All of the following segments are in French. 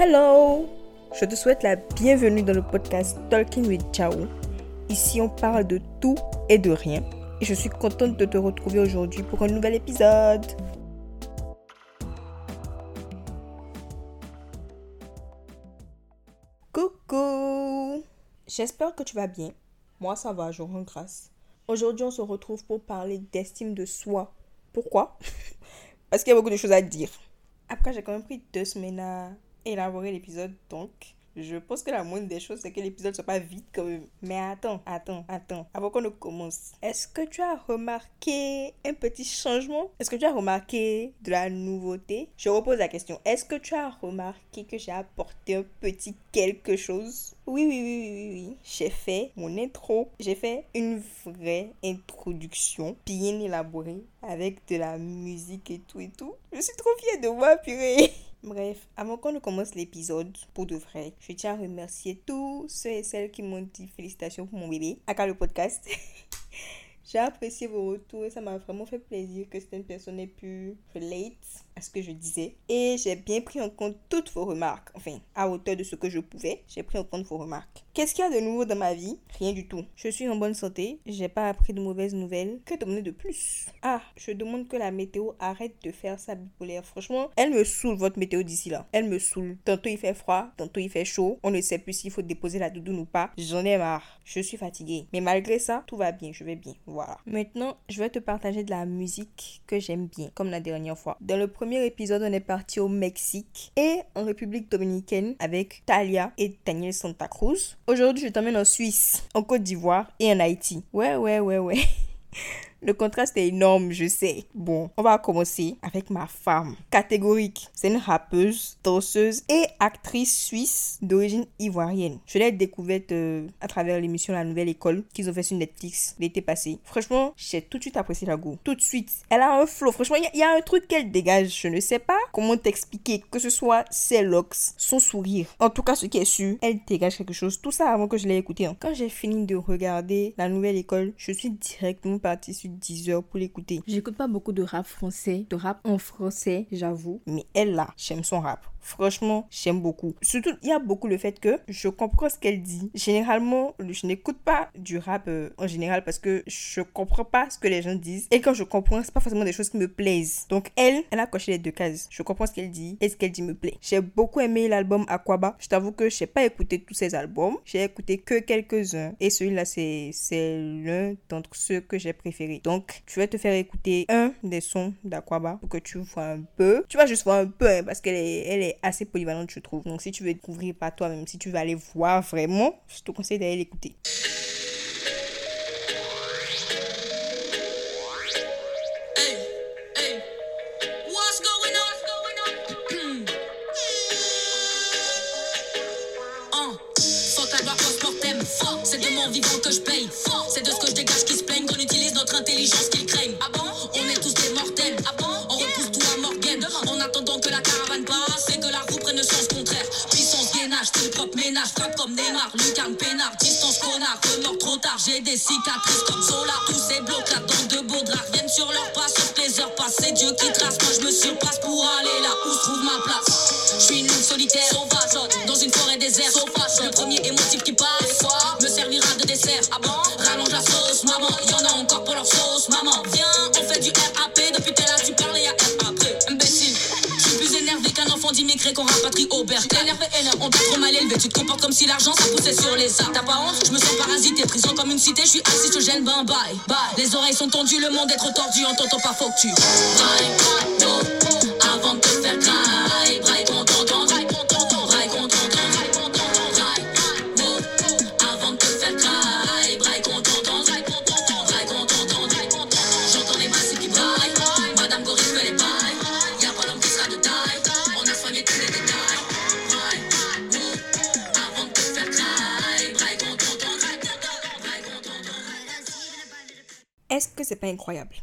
Hello Je te souhaite la bienvenue dans le podcast Talking with Chao. Ici, on parle de tout et de rien. Et je suis contente de te retrouver aujourd'hui pour un nouvel épisode. Coucou J'espère que tu vas bien. Moi, ça va, je rends grâce. Aujourd'hui, on se retrouve pour parler d'estime de soi. Pourquoi? Parce qu'il y a beaucoup de choses à dire. Après, j'ai quand même pris deux semaines à élaborer l'épisode, donc je pense que la moindre des choses, c'est que l'épisode soit pas vite quand même. Mais attends, attends, attends. Avant qu'on ne commence, est-ce que tu as remarqué un petit changement? Est-ce que tu as remarqué de la nouveauté? Je repose la question. Est-ce que tu as remarqué que j'ai apporté un petit quelque chose? Oui, oui, oui, oui, oui, J'ai fait mon intro. J'ai fait une vraie introduction bien élaborée avec de la musique et tout et tout. Je suis trop fière de moi, purée. Bref, avant qu'on ne commence l'épisode, pour de vrai, je tiens à remercier tous ceux et celles qui m'ont dit félicitations pour mon bébé, à le podcast. J'ai apprécié vos retours et ça m'a vraiment fait plaisir que certaines personnes aient pu relate ce que je disais. Et j'ai bien pris en compte toutes vos remarques. Enfin, à hauteur de ce que je pouvais, j'ai pris en compte vos remarques. Qu'est-ce qu'il y a de nouveau dans ma vie? Rien du tout. Je suis en bonne santé, j'ai pas appris de mauvaises nouvelles. Que demander de plus? Ah, je demande que la météo arrête de faire sa bipolaire. Franchement, elle me saoule votre météo d'ici là. Elle me saoule. Tantôt il fait froid, tantôt il fait chaud. On ne sait plus s'il faut déposer la doudoune ou pas. J'en ai marre. Je suis fatiguée. Mais malgré ça, tout va bien, je vais bien. Voilà. Maintenant, je vais te partager de la musique que j'aime bien, comme la dernière fois. Dans le premier épisode, on est parti au Mexique et en République dominicaine avec Talia et Daniel Santa Cruz. Aujourd'hui, je t'emmène en Suisse, en Côte d'Ivoire et en Haïti. Ouais, ouais, ouais, ouais. Le contraste est énorme, je sais. Bon, on va commencer avec ma femme. Catégorique. C'est une rappeuse, danseuse et actrice suisse d'origine ivoirienne. Je l'ai découverte euh, à travers l'émission La Nouvelle École qu'ils ont fait sur Netflix l'été passé. Franchement, j'ai tout de suite apprécié la go. Tout de suite. Elle a un flow. Franchement, il y, a un truc qu'elle dégage. Je ne sais pas comment t'expliquer. Que ce soit ses looks, son sourire. En tout cas, ce qui est sûr, elle dégage quelque chose. Tout ça avant que je l'ai écouté. Hein. Quand j'ai fini de regarder La Nouvelle École, je suis directement partie sur 10 heures pour l'écouter. J'écoute pas beaucoup de rap français, de rap en français, j'avoue. Mais elle là, j'aime son rap. Franchement, j'aime beaucoup. Surtout, il y a beaucoup le fait que je comprends ce qu'elle dit. Généralement, je n'écoute pas du rap euh, en général parce que je comprends pas ce que les gens disent. Et quand je comprends, c'est pas forcément des choses qui me plaisent. Donc, elle, elle a coché les deux cases. Je comprends ce qu'elle dit et ce qu'elle dit me plaît. J'ai beaucoup aimé l'album Aquaba. Je t'avoue que je n'ai pas écouté tous ses albums. J'ai écouté que quelques-uns. Et celui-là, c'est l'un d'entre ceux que j'ai préférés. Donc, je vais te faire écouter un des sons d'Aquaba pour que tu vois un peu. Tu vas juste voir un peu hein, parce qu'elle est, elle est assez polyvalente, je trouve. Donc, si tu veux découvrir par toi-même, si tu veux aller voir vraiment, je te conseille d'aller l'écouter. Propre ménage. Frappe comme Neymar, Lucan Pénard. Distance connard, remords trop tard. J'ai des cicatrices comme Solar. Tous ces blocs là dans de draps. Viennent sur leur pas, sauf les heures Dieu qui trace. Moi je me surpasse pour aller là où se trouve ma place. Je suis une loupe solitaire, sauvage, dans une forêt déserte. Sauvage, le premier émotif qui passe. Me servira de dessert. Ah Rallonge la sauce, maman. Y'en a encore pour leur sauce, maman. Viens, on fait d'immigré qu'on rapatrie au bercail. Énervé, énervé, on t'a trop mal élevé. Tu te comportes comme si l'argent ça poussait sur les arbres. T'as pas honte Je me sens parasité. Prison comme une cité, je suis assis, je gêne, ben bye. Bye. Les oreilles sont tendues, le monde est trop tordu. On t'entend pas, faut que tu. Braille, braille, avant de te faire. Braille, braille, content, c'est pas incroyable.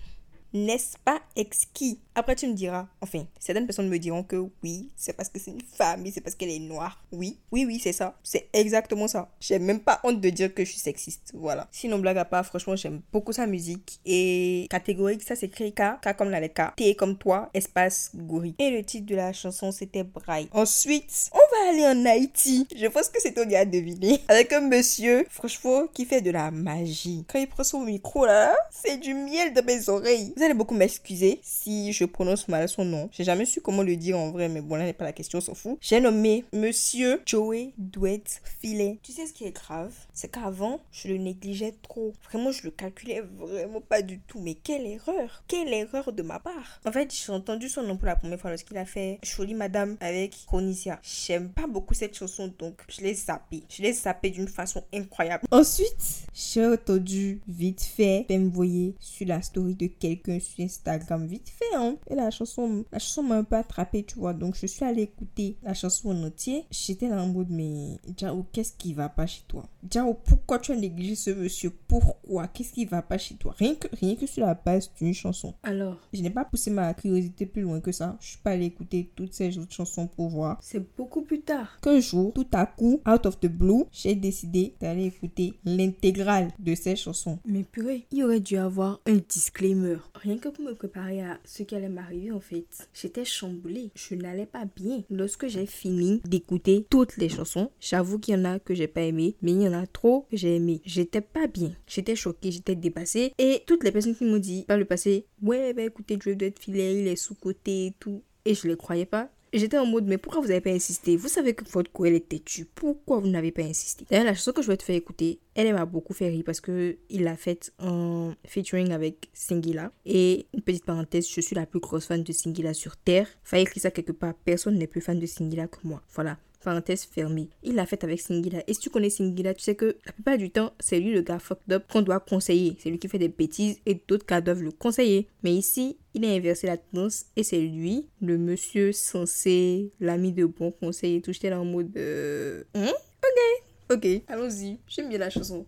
N'est-ce pas exquis? Après, tu me diras, enfin, certaines personnes me diront que oui, c'est parce que c'est une femme c'est parce qu'elle est noire. Oui, oui, oui, c'est ça. C'est exactement ça. J'ai même pas honte de dire que je suis sexiste. Voilà. Sinon, blague à part, franchement, j'aime beaucoup sa musique. Et catégorique, ça s'écrit K, K comme la lettre K, T comme toi, espace gorille. Et le titre de la chanson, c'était Braille. Ensuite, on va aller en Haïti. Je pense que c'est toi qui a deviné. Avec un monsieur, franchement, qui fait de la magie. Quand il prend son micro là, c'est du miel dans mes oreilles. Vous allez beaucoup m'excuser si je prononce mal son nom. J'ai jamais su comment le dire en vrai, mais bon, là n'est pas la question, on s'en fout. J'ai nommé Monsieur Joey Douette Filet. Tu sais ce qui est grave? C'est qu'avant, je le négligeais trop. Vraiment, je le calculais vraiment pas du tout. Mais quelle erreur Quelle erreur de ma part En fait, j'ai entendu son nom pour la première fois lorsqu'il a fait Jolie Madame avec Chronicien. J'aime pas beaucoup cette chanson, donc je l'ai zappé. Je l'ai zappé d'une façon incroyable. Ensuite, j'ai entendu vite fait voyez sur la story de quelqu'un sur Instagram vite fait hein. Et la chanson la chanson m'a un peu attrapé tu vois. Donc je suis allée écouter la chanson en entier. J'étais là en mode mais Jao qu'est-ce qui va pas chez toi? Jao pourquoi tu as négligé ce monsieur? Pourquoi? Qu'est-ce qui va pas chez toi? Rien que rien que sur la base d'une chanson. Alors? Je n'ai pas poussé ma curiosité plus loin que ça. Je suis pas allée écouter toutes ces autres chansons pour voir. C'est beaucoup plus tard. Qu'un jour tout à coup out of the blue j'ai décidé d'aller écouter l'intégrale de ces chansons. Mais purée il aurait dû avoir un disclaimer. Rien que pour me préparer à ce qui allait en fait. J'étais chamboulée. Je n'allais pas bien. Lorsque j'ai fini d'écouter toutes les chansons, j'avoue qu'il y en a que j'ai pas aimé, mais il y en a trop que j'ai aimé. J'étais pas bien. J'étais choquée, j'étais dépassée. Et toutes les personnes qui m'ont dit par le passé, ouais, bah écoutez, Joe doit être filet, il est sous-côté et tout. Et je les croyais pas j'étais en mode, mais pourquoi vous n'avez pas insisté? Vous savez que votre courriel est têtu. Pourquoi vous n'avez pas insisté? D'ailleurs, la chanson que je vais te faire écouter, elle m'a beaucoup fait rire parce que il l'a faite en featuring avec Singila. Et une petite parenthèse, je suis la plus grosse fan de Singila sur Terre. Fallait écrire ça quelque part. Personne n'est plus fan de Singila que moi. Voilà parenthèse fermée. Il l'a fait avec Singila. Et si tu connais Singila, tu sais que la plupart du temps, c'est lui le gars fucked up qu'on doit conseiller. C'est lui qui fait des bêtises et d'autres gars doivent le conseiller. Mais ici, il a inversé la tendance et c'est lui, le monsieur censé, l'ami de bon conseil et tout. J'étais là en mode... Euh... Hein? Ok, ok, allons-y. J'aime bien la chanson.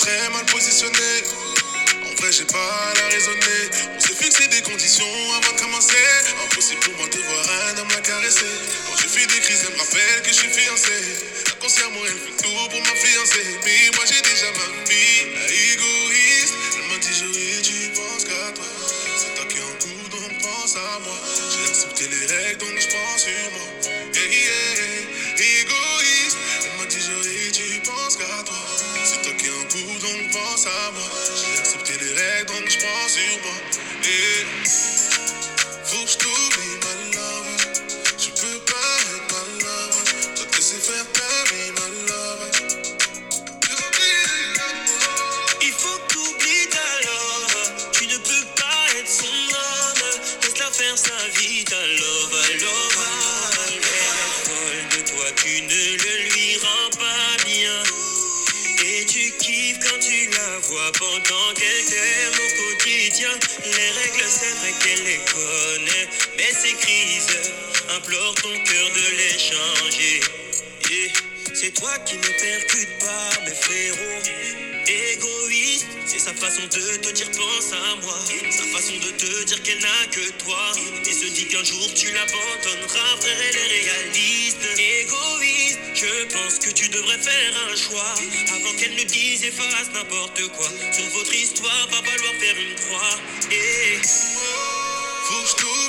Très mal positionné. En vrai, j'ai pas la raisonner. On s'est fixé des conditions avant de commencer. Impossible pour moi de voir un homme la caresser. Quand je fais des crises, elle me rappelle que je suis fiancé. Inconsciemment, elle fait tout pour ma fiancée. Mais moi, j'ai déjà ma vie. La égoïste, elle m'a dit, Joey, tu penses qu'à toi? C'est toi qui en tout, donc pense à moi. J'ai accepté les règles, donc je pense sur à moi. J'ai accepté les règles, donc je pense sur moi. Yeah. C'est toi qui ne percute pas, mes frérots. Égoïste, c'est sa façon de te dire pense à moi. Sa façon de te dire qu'elle n'a que toi. Et se dit qu'un jour tu l'abandonneras, frère, elle est réaliste. Égoïste, je pense que tu devrais faire un choix. Avant qu'elle ne dise et fasse n'importe quoi. Sur votre histoire, va falloir faire une croix. Et Faut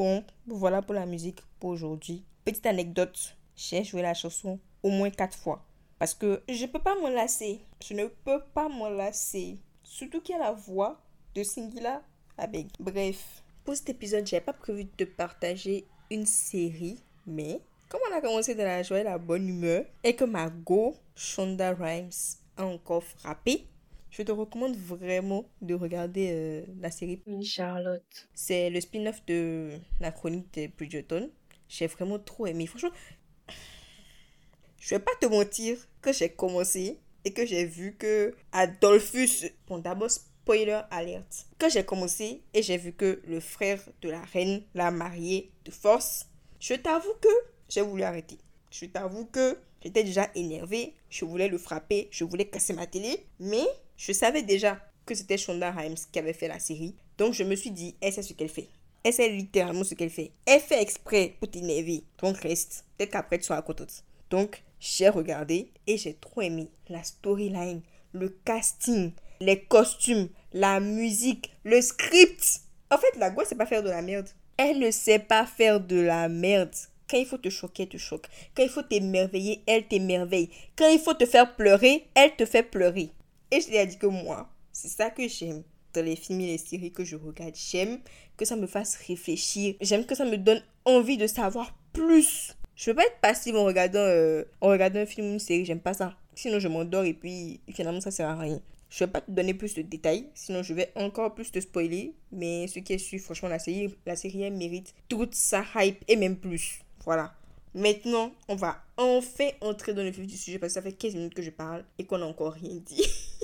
Bon, voilà pour la musique pour aujourd'hui. Petite anecdote, j'ai joué la chanson au moins quatre fois. Parce que je peux pas m'en lasser. Je ne peux pas m'en lasser. Surtout qu'il y a la voix de Singila avec. Bref, pour cet épisode, j'avais pas prévu de partager une série. Mais comme on a commencé de la joie et la bonne humeur, et que ma go, Shonda Rhimes, a encore frappé, je te recommande vraiment de regarder euh, la série. Une Charlotte. C'est le spin-off de la chronique de Bridgerton. J'ai vraiment trop aimé. Franchement, je vais pas te mentir que j'ai commencé et que j'ai vu que Adolphus. Bon, d'abord, spoiler alert. Que j'ai commencé et j'ai vu que le frère de la reine l'a marié de force. Je t'avoue que j'ai voulu arrêter. Je t'avoue que j'étais déjà énervée. Je voulais le frapper. Je voulais casser ma télé. Mais je savais déjà que c'était Shonda Rhimes qui avait fait la série. Donc je me suis dit, elle sait ce qu'elle fait. Elle sait littéralement ce qu'elle fait. Elle fait exprès pour t'énerver. Donc reste. Peut-être qu'après tu seras contente. Donc j'ai regardé et j'ai trop aimé la storyline, le casting, les costumes, la musique, le script. En fait, la Gouette sait pas faire de la merde. Elle ne sait pas faire de la merde. Quand il faut te choquer, elle te choque. Quand il faut t'émerveiller, elle t'émerveille. Quand il faut te faire pleurer, elle te fait pleurer. Et je lui ai dit que moi, c'est ça que j'aime dans les films et les séries que je regarde. J'aime que ça me fasse réfléchir. J'aime que ça me donne envie de savoir plus. Je veux pas être passive en regardant, euh, en regardant un film ou une série. J'aime pas ça. Sinon, je m'endors et puis finalement, ça sert à rien. Je vais pas te donner plus de détails, sinon je vais encore plus te spoiler. Mais ce qui est sûr, franchement, la série, la série mérite toute sa hype et même plus. Voilà. Maintenant, on va enfin entrer dans le vif du sujet parce que ça fait 15 minutes que je parle et qu'on n'a encore rien dit.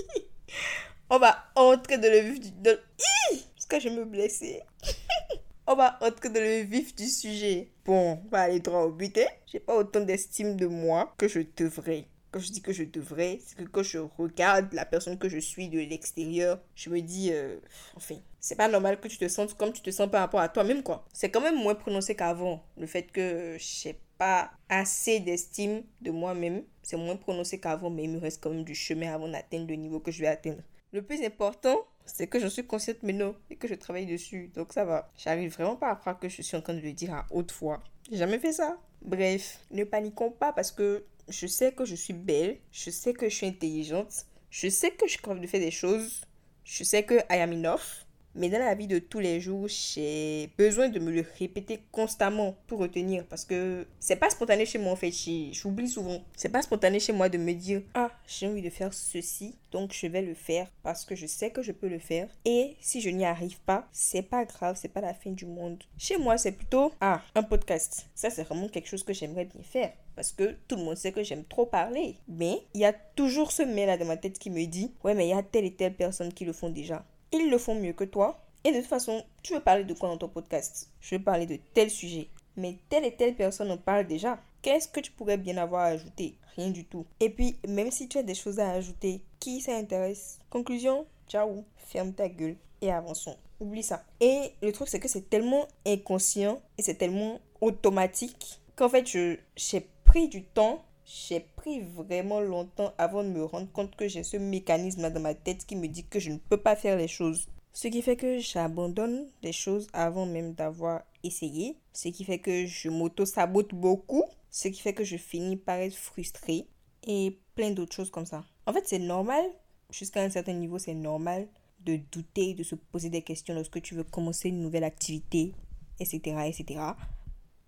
on va entrer dans le vif du... Parce que je me on va entrer dans le vif du sujet. Bon, on va aller droit au but. Hein. J'ai pas autant d'estime de moi que je devrais. Quand je dis que je devrais, c'est que quand je regarde la personne que je suis de l'extérieur, je me dis, euh, enfin, c'est pas normal que tu te sentes comme tu te sens par rapport à toi-même, quoi. C'est quand même moins prononcé qu'avant. Le fait que j'ai pas assez d'estime de moi-même, c'est moins prononcé qu'avant, mais il me reste quand même du chemin avant d'atteindre le niveau que je vais atteindre. Le plus important, c'est que je suis consciente maintenant et que je travaille dessus. Donc ça va. J'arrive vraiment pas à croire que je suis en train de le dire à haute voix. J'ai jamais fait ça. Bref, ne paniquons pas parce que je sais que je suis belle, je sais que je suis intelligente, je sais que je suis capable de faire des choses, je sais que I am enough. Mais dans la vie de tous les jours, j'ai besoin de me le répéter constamment pour retenir parce que c'est pas spontané chez moi en fait. J'oublie souvent. C'est pas spontané chez moi de me dire Ah, j'ai envie de faire ceci, donc je vais le faire parce que je sais que je peux le faire. Et si je n'y arrive pas, c'est pas grave, c'est pas la fin du monde. Chez moi, c'est plutôt Ah, un podcast. Ça, c'est vraiment quelque chose que j'aimerais bien faire parce que tout le monde sait que j'aime trop parler. Mais il y a toujours ce mais là dans ma tête qui me dit Ouais, mais il y a telle et telle personne qui le font déjà ils le font mieux que toi. Et de toute façon, tu veux parler de quoi dans ton podcast? Je veux parler de tel sujet. Mais telle et telle personne en parle déjà. Qu'est-ce que tu pourrais bien avoir à ajouter? Rien du tout. Et puis, même si tu as des choses à ajouter, qui ça intéresse Conclusion, ciao, ferme ta gueule et avançons. Oublie ça. Et le truc, c'est que c'est tellement inconscient et c'est tellement automatique qu'en fait, j'ai pris du temps j'ai pris vraiment longtemps avant de me rendre compte que j'ai ce mécanisme dans ma tête qui me dit que je ne peux pas faire les choses. Ce qui fait que j'abandonne les choses avant même d'avoir essayé. Ce qui fait que je m'auto-sabote beaucoup. Ce qui fait que je finis par être frustrée. Et plein d'autres choses comme ça. En fait, c'est normal. Jusqu'à un certain niveau, c'est normal de douter, de se poser des questions lorsque tu veux commencer une nouvelle activité, etc. etc.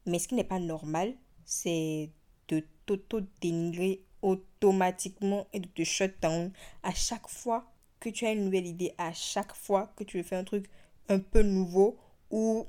Mais ce qui n'est pas normal, c'est de t'auto-dénigrer automatiquement et de te shut down à chaque fois que tu as une nouvelle idée, à chaque fois que tu veux faire un truc un peu nouveau ou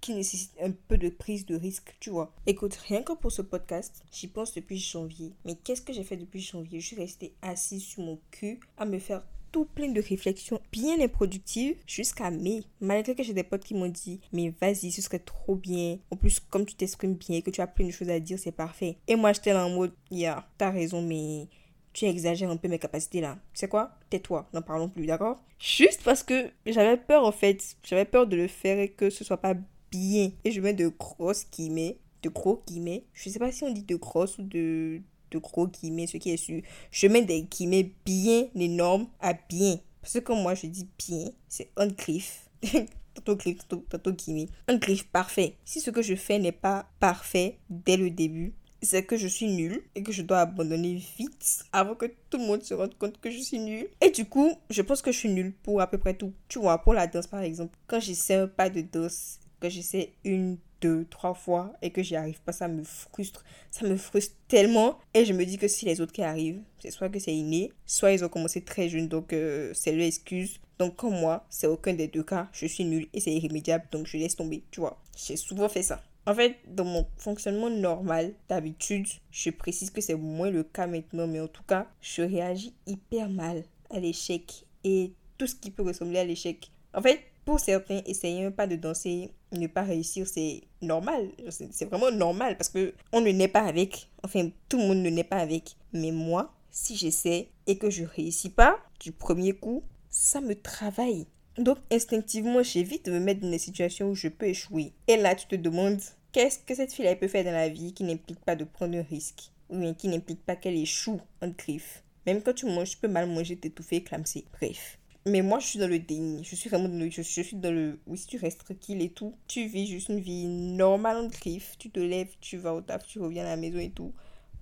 qui nécessite un peu de prise de risque, tu vois. Écoute, rien que pour ce podcast, j'y pense depuis janvier. Mais qu'est-ce que j'ai fait depuis janvier? Je suis restée assise sur mon cul à me faire tout plein de réflexions bien improductives jusqu'à mai. Malgré que j'ai des potes qui m'ont dit, mais vas-y, ce serait trop bien. En plus, comme tu t'exprimes bien, que tu as plein de choses à dire, c'est parfait. Et moi, j'étais là en mode, yeah, t'as raison, mais tu exagères un peu mes capacités là. Tu sais quoi? Tais-toi, n'en parlons plus, d'accord? Juste parce que j'avais peur en fait. J'avais peur de le faire et que ce soit pas bien. Et je mets de grosses guillemets. De gros guillemets. Je sais pas si on dit de grosses ou de de gros guillemets, ce qui est sûr. Je mets des guillemets bien énormes à bien. Parce que moi je dis bien, c'est un griffe. tantôt griffe, tantôt, guillemets. Un griffe parfait. Si ce que je fais n'est pas parfait dès le début, c'est que je suis nulle et que je dois abandonner vite avant que tout le monde se rende compte que je suis nulle. Et du coup, je pense que je suis nulle pour à peu près tout. Tu vois, pour la danse par exemple, quand j'essaie un pas de danse, quand j'essaie une deux, trois fois et que j'y arrive pas, ça me frustre. Ça me frustre tellement. Et je me dis que si les autres qui arrivent, c'est soit que c'est inné, soit ils ont commencé très jeunes, donc euh, c'est leur excuse. Donc comme moi, c'est aucun des deux cas, je suis nulle et c'est irrémédiable, donc je laisse tomber, tu vois. J'ai souvent fait ça. En fait, dans mon fonctionnement normal, d'habitude, je précise que c'est moins le cas maintenant, mais en tout cas, je réagis hyper mal à l'échec et tout ce qui peut ressembler à l'échec. En fait, pour certains, essayer pas de danser, ne pas réussir, c'est normal. C'est vraiment normal parce que on ne naît pas avec. Enfin, tout le monde ne naît pas avec. Mais moi, si j'essaie et que je réussis pas du premier coup, ça me travaille. Donc, instinctivement, j'évite de me mettre dans des situations où je peux échouer. Et là, tu te demandes, qu'est-ce que cette fille elle peut faire dans la vie qui n'implique pas de prendre un risque? Ou bien qui n'implique pas qu'elle échoue en griffe Même quand tu manges, tu peux mal manger, t'étouffer, clamser. Bref. Mais moi, je suis dans le déni. Je suis vraiment dans le... Je, suis dans le... Oui, si tu restes tranquille et tout, tu vis juste une vie normale en griffe. Tu te lèves, tu vas au taf, tu reviens à la maison et tout.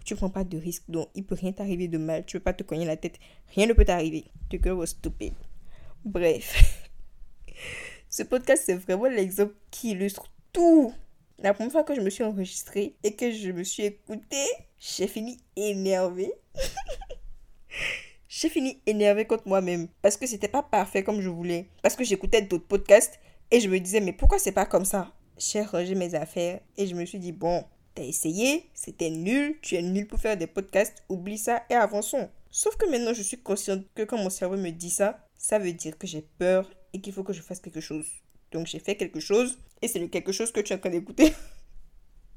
Tu prends pas de risque. Donc, il peut rien t'arriver de mal. Tu peux pas te cogner la tête. Rien ne peut t'arriver. Tu girl was stupid. Bref. Ce podcast, c'est vraiment l'exemple qui illustre tout. La première fois que je me suis enregistrée et que je me suis écoutée, j'ai fini énervée. j'ai fini énervée contre moi-même parce que c'était pas parfait comme je voulais. Parce que j'écoutais d'autres podcasts et je me disais, mais pourquoi c'est pas comme ça? J'ai rangé mes affaires et je me suis dit, bon, t'as essayé, c'était nul, tu es nul pour faire des podcasts, oublie ça et avançons. Sauf que maintenant, je suis consciente que quand mon cerveau me dit ça, ça veut dire que j'ai peur et qu'il faut que je fasse quelque chose. Donc j'ai fait quelque chose et c'est le quelque chose que tu es en train d'écouter.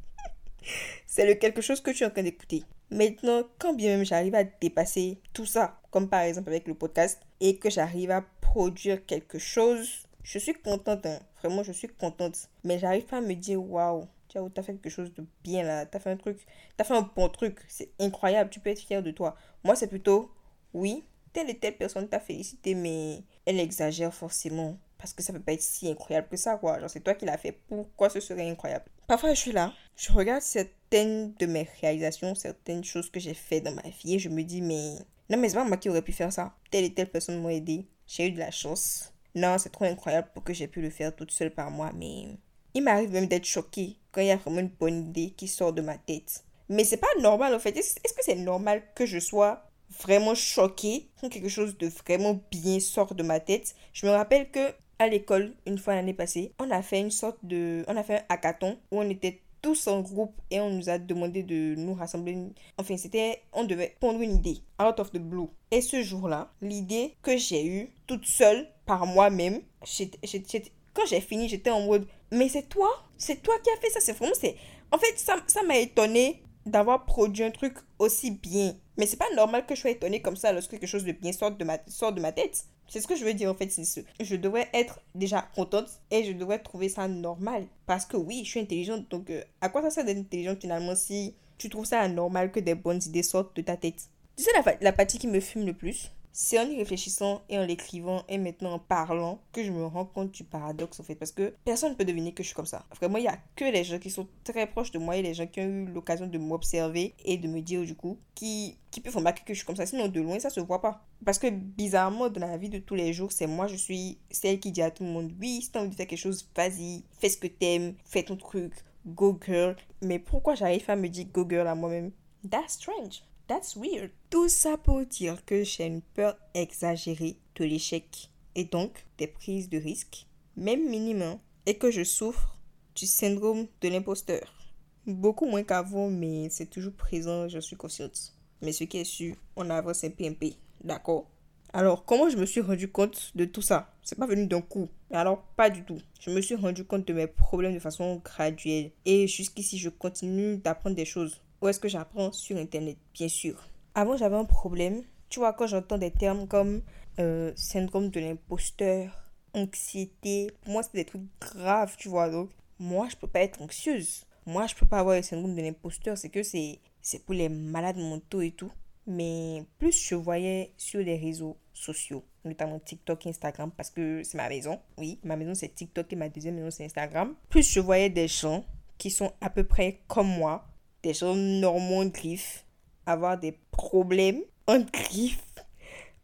c'est le quelque chose que tu es en train d'écouter. Maintenant, quand bien même j'arrive à dépasser tout ça, comme par exemple avec le podcast, et que j'arrive à produire quelque chose, je suis contente. Hein. Vraiment, je suis contente. Mais j'arrive pas à me dire, waouh, tu as fait quelque chose de bien là, tu as fait un truc, tu as fait un bon truc, c'est incroyable, tu peux être fier de toi. Moi, c'est plutôt, oui, telle et telle personne t'a félicité, mais elle exagère forcément. Parce que ça peut pas être si incroyable que ça, quoi. Genre, c'est toi qui l'as fait. Pourquoi ce serait incroyable? Parfois, je suis là, je regarde certaines de mes réalisations, certaines choses que j'ai fait dans ma vie et je me dis, mais non, mais c'est pas moi qui aurais pu faire ça. Telle et telle personne m'a aidé. J'ai eu de la chance. Non, c'est trop incroyable pour que j'ai pu le faire toute seule par moi, mais il m'arrive même d'être choquée quand il y a vraiment une bonne idée qui sort de ma tête. Mais c'est pas normal en fait. Est-ce que c'est normal que je sois vraiment choquée quand quelque chose de vraiment bien sort de ma tête? Je me rappelle que à l'école, une fois l'année passée, on a fait une sorte de... On a fait un hackathon où on était tous en groupe et on nous a demandé de nous rassembler. Enfin, c'était... On devait pondre une idée. Out of the blue. Et ce jour-là, l'idée que j'ai eue toute seule par moi-même, quand j'ai fini, j'étais en mode... Mais c'est toi C'est toi qui as fait ça C'est vraiment... c'est En fait, ça m'a étonné d'avoir produit un truc aussi bien. Mais c'est pas normal que je sois étonnée comme ça lorsque quelque chose de bien sort de ma, de ma tête. C'est ce que je veux dire en fait. Je devrais être déjà contente et je devrais trouver ça normal. Parce que oui, je suis intelligente. Donc euh, à quoi ça sert d'être intelligente finalement si tu trouves ça anormal que des bonnes idées sortent de ta tête? Tu sais la, la partie qui me fume le plus c'est en y réfléchissant et en l'écrivant et maintenant en parlant que je me rends compte du paradoxe en fait. Parce que personne ne peut deviner que je suis comme ça. Vraiment, il n'y a que les gens qui sont très proches de moi et les gens qui ont eu l'occasion de m'observer et de me dire du coup qui, qui peuvent remarquer que je suis comme ça. Sinon, de loin, ça se voit pas. Parce que bizarrement, dans la vie de tous les jours, c'est moi, je suis celle qui dit à tout le monde oui, si t'as envie de faire quelque chose, vas-y, fais ce que t'aimes, fais ton truc, go girl. Mais pourquoi j'arrive à me dire go girl à moi-même? That's strange. That's weird. Tout ça pour dire que j'ai une peur exagérée de l'échec et donc des prises de risques, même minimum, et que je souffre du syndrome de l'imposteur. Beaucoup moins qu'avant, mais c'est toujours présent, je suis consciente. Mais ce qui est sûr, on avance un PMP, d'accord alors, comment je me suis rendu compte de tout ça? C'est pas venu d'un coup. Alors, pas du tout. Je me suis rendu compte de mes problèmes de façon graduelle. Et jusqu'ici, je continue d'apprendre des choses. Où est-ce que j'apprends Sur Internet, bien sûr. Avant, j'avais un problème. Tu vois, quand j'entends des termes comme euh, syndrome de l'imposteur, anxiété, pour moi, c'est des trucs graves, tu vois. Donc, moi, je peux pas être anxieuse. Moi, je peux pas avoir le syndrome de l'imposteur. C'est que c'est, c'est pour les malades mentaux et tout. Mais plus je voyais sur les réseaux sociaux, notamment TikTok, Instagram, parce que c'est ma maison. Oui, ma maison c'est TikTok et ma deuxième maison c'est Instagram. Plus je voyais des gens qui sont à peu près comme moi, des gens normaux en griffe, avoir des problèmes en griffe.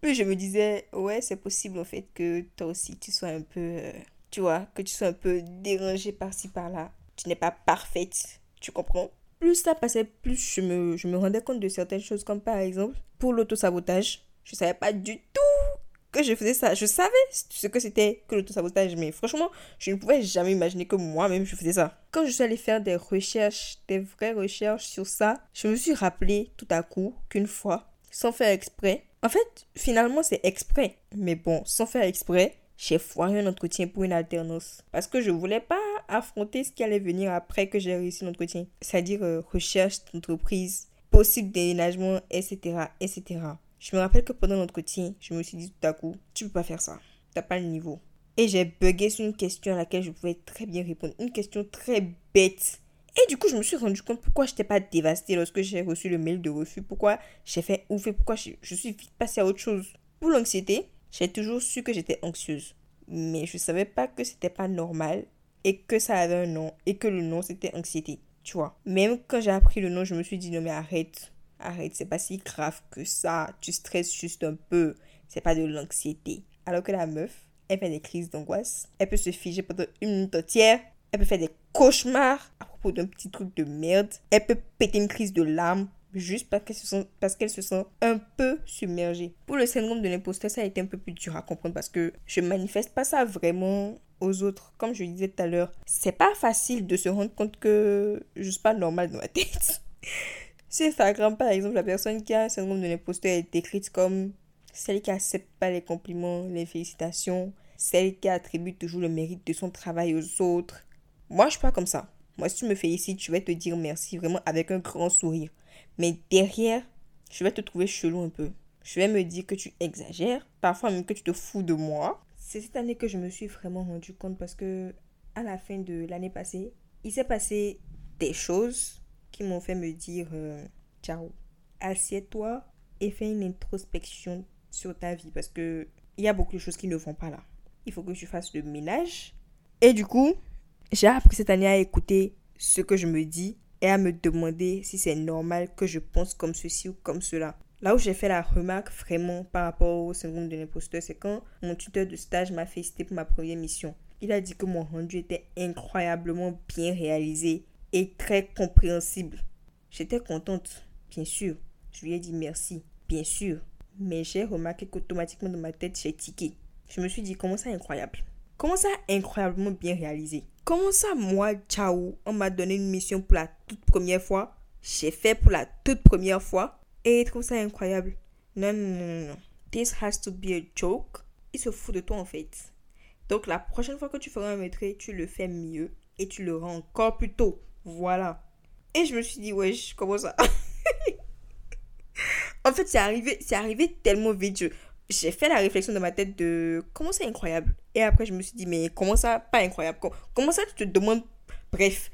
Puis je me disais, ouais, c'est possible en fait que toi aussi tu sois un peu, euh, tu vois, que tu sois un peu dérangé par-ci par-là. tu n'es pas parfaite. Tu comprends? Plus ça passait, plus je me, je me rendais compte de certaines choses, comme par exemple, pour l'autosabotage, je savais pas du tout que je faisais ça. Je savais ce que c'était que l'autosabotage, mais franchement, je ne pouvais jamais imaginer que moi-même je faisais ça. Quand je suis allée faire des recherches, des vraies recherches sur ça, je me suis rappelé tout à coup qu'une fois, sans faire exprès, en fait, finalement, c'est exprès. Mais bon, sans faire exprès, j'ai foiré un entretien pour une alternance. Parce que je voulais pas affronter ce qui allait venir après que j'ai réussi l'entretien. C'est-à-dire euh, recherche d'entreprise, possible déménagement, etc., etc. Je me rappelle que pendant l'entretien, je me suis dit tout à coup, tu peux pas faire ça. T'as pas le niveau. Et j'ai bugué sur une question à laquelle je pouvais très bien répondre. Une question très bête. Et du coup, je me suis rendu compte pourquoi je n'étais pas dévastée lorsque j'ai reçu le mail de refus. Pourquoi j'ai fait ouf et pourquoi je, je suis vite passée à autre chose. Pour l'anxiété, j'ai toujours su que j'étais anxieuse. Mais je savais pas que c'était pas normal et que ça avait un nom et que le nom c'était anxiété. Tu vois. Même quand j'ai appris le nom, je me suis dit non mais arrête. Arrête, c'est pas si grave que ça. Tu stresses juste un peu. C'est pas de l'anxiété. Alors que la meuf, elle fait des crises d'angoisse. Elle peut se figer pendant une minute entière. Elle peut faire des cauchemars à propos d'un petit truc de merde. Elle peut péter une crise de larmes juste parce qu'elle se sent, se sent un peu submergée. Pour le syndrome de l'imposteur, ça a été un peu plus dur à comprendre parce que je manifeste pas ça vraiment aux autres. Comme je le disais tout à l'heure, c'est pas facile de se rendre compte que je suis pas normale dans ma tête. Sur Instagram, par exemple, la personne qui a un syndrome de l'imposteur est décrite comme celle qui accepte pas les compliments, les félicitations, celle qui attribue toujours le mérite de son travail aux autres. Moi, je suis pas comme ça. Moi, si tu me félicites, je vais te dire merci vraiment avec un grand sourire. Mais derrière, je vais te trouver chelou un peu. Je vais me dire que tu exagères, parfois même que tu te fous de moi. C'est cette année que je me suis vraiment rendu compte parce que à la fin de l'année passée, il s'est passé des choses qui m'ont fait me dire euh, ciao. Assieds-toi et fais une introspection sur ta vie parce que il y a beaucoup de choses qui ne vont pas là. Il faut que tu fasses le ménage. Et du coup, j'ai appris cette année à écouter ce que je me dis et à me demander si c'est normal que je pense comme ceci ou comme cela. Là où j'ai fait la remarque vraiment par rapport au syndrome de l'imposteur, c'est quand mon tuteur de stage m'a félicité pour ma première mission. Il a dit que mon rendu était incroyablement bien réalisé et très compréhensible. J'étais contente, bien sûr. Je lui ai dit merci, bien sûr. Mais j'ai remarqué qu'automatiquement dans ma tête, j'ai tiqué. Je me suis dit, comment ça incroyable? Comment ça incroyablement bien réalisé? Comment ça, moi, ciao, on m'a donné une mission pour la toute première fois? J'ai fait pour la toute première fois Et il trouve ça incroyable. Non, non, non, non. This has to be a joke. Il se fout de toi en fait. Donc la prochaine fois que tu feras un maître, tu le fais mieux et tu le rends encore plus tôt. Voilà. Et je me suis dit, wesh, comment ça En fait, c'est arrivé, arrivé tellement vite. J'ai fait la réflexion dans ma tête de comment c'est incroyable. Et après, je me suis dit, mais comment ça, pas incroyable Comment ça, tu te demandes. Bref,